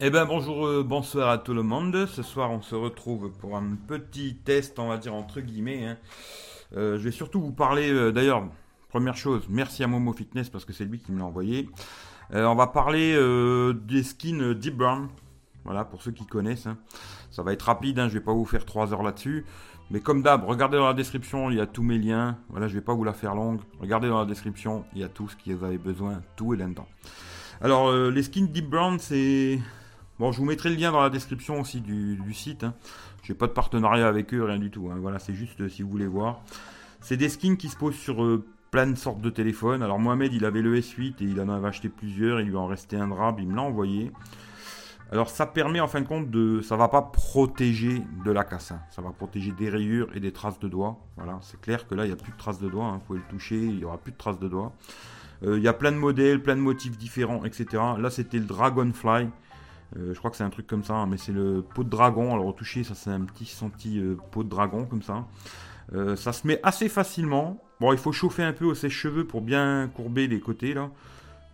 Eh ben bonjour, euh, bonsoir à tout le monde. Ce soir, on se retrouve pour un petit test, on va dire entre guillemets. hein. Euh, je vais surtout vous parler, euh, d'ailleurs, première chose, merci à Momo Fitness parce que c'est lui qui me l'a envoyé. On va parler des skins Deep Burn. Voilà, pour ceux qui connaissent. hein. Ça va être rapide, hein, je vais pas vous faire 3 heures là-dessus. Mais comme d'hab, regardez dans la description, il y a tous mes liens. Voilà, je vais pas vous la faire longue. Regardez dans la description, il y a tout ce que vous avez besoin, tout est là-dedans. Alors, les skins Deep Brown, c'est. Bon, je vous mettrai le lien dans la description aussi du, site. Hein. J'ai pas de partenariat avec eux, rien du tout. hein. Voilà, c'est juste euh, si vous voulez voir. C'est des skins qui se posent sur euh, plein de sortes de téléphones. Alors, Mohamed, il avait le S8 et il en avait acheté plusieurs. Il lui en restait un drap, il me l'a envoyé. Alors ça permet en fin de compte de, ça va pas protéger de la casse, hein. ça va protéger des rayures et des traces de doigts. Voilà, c'est clair que là il n'y a plus de traces de doigts, hein. vous pouvez le toucher, il y aura plus de traces de doigts. Euh, Il y a plein de modèles, plein de motifs différents, etc. Là c'était le Dragonfly, Euh, je crois que c'est un truc comme ça, hein, mais c'est le pot de dragon. Alors au toucher ça c'est un petit senti euh, pot de dragon comme ça. Euh, ça se met assez facilement. Bon il faut chauffer un peu au sèche-cheveux pour bien courber les côtés là.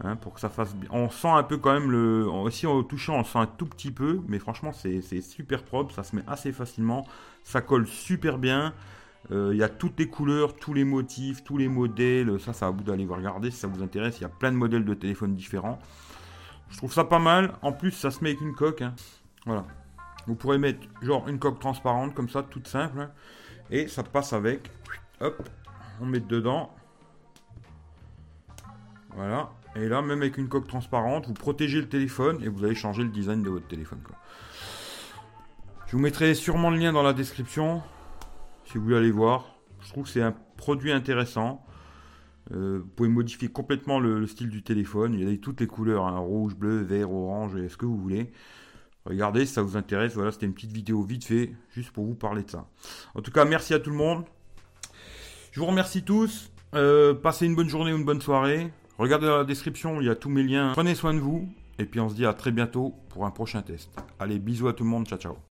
Hein, pour que ça fasse. On sent un peu quand même le. Aussi en touchant, on sent un tout petit peu, mais franchement, c'est super propre. Ça se met assez facilement. Ça colle super bien. Euh, Il y a toutes les couleurs, tous les motifs, tous les modèles. Ça, ça va vous d'aller vous regarder si ça vous intéresse. Il y a plein de modèles de téléphones différents. Je trouve ça pas mal. En plus, ça se met avec une coque. hein. Voilà. Vous pourrez mettre genre une coque transparente comme ça, toute simple. hein. Et ça passe avec. Hop, on met dedans. Voilà. Et là, même avec une coque transparente, vous protégez le téléphone et vous allez changer le design de votre téléphone. Je vous mettrai sûrement le lien dans la description si vous voulez aller voir. Je trouve que c'est un produit intéressant. Euh, vous pouvez modifier complètement le, le style du téléphone. Il y a toutes les couleurs hein, rouge, bleu, vert, orange, et ce que vous voulez. Regardez si ça vous intéresse. Voilà, c'était une petite vidéo vite fait, juste pour vous parler de ça. En tout cas, merci à tout le monde. Je vous remercie tous. Euh, passez une bonne journée ou une bonne soirée. Regardez dans la description, il y a tous mes liens. Prenez soin de vous. Et puis on se dit à très bientôt pour un prochain test. Allez, bisous à tout le monde. Ciao, ciao.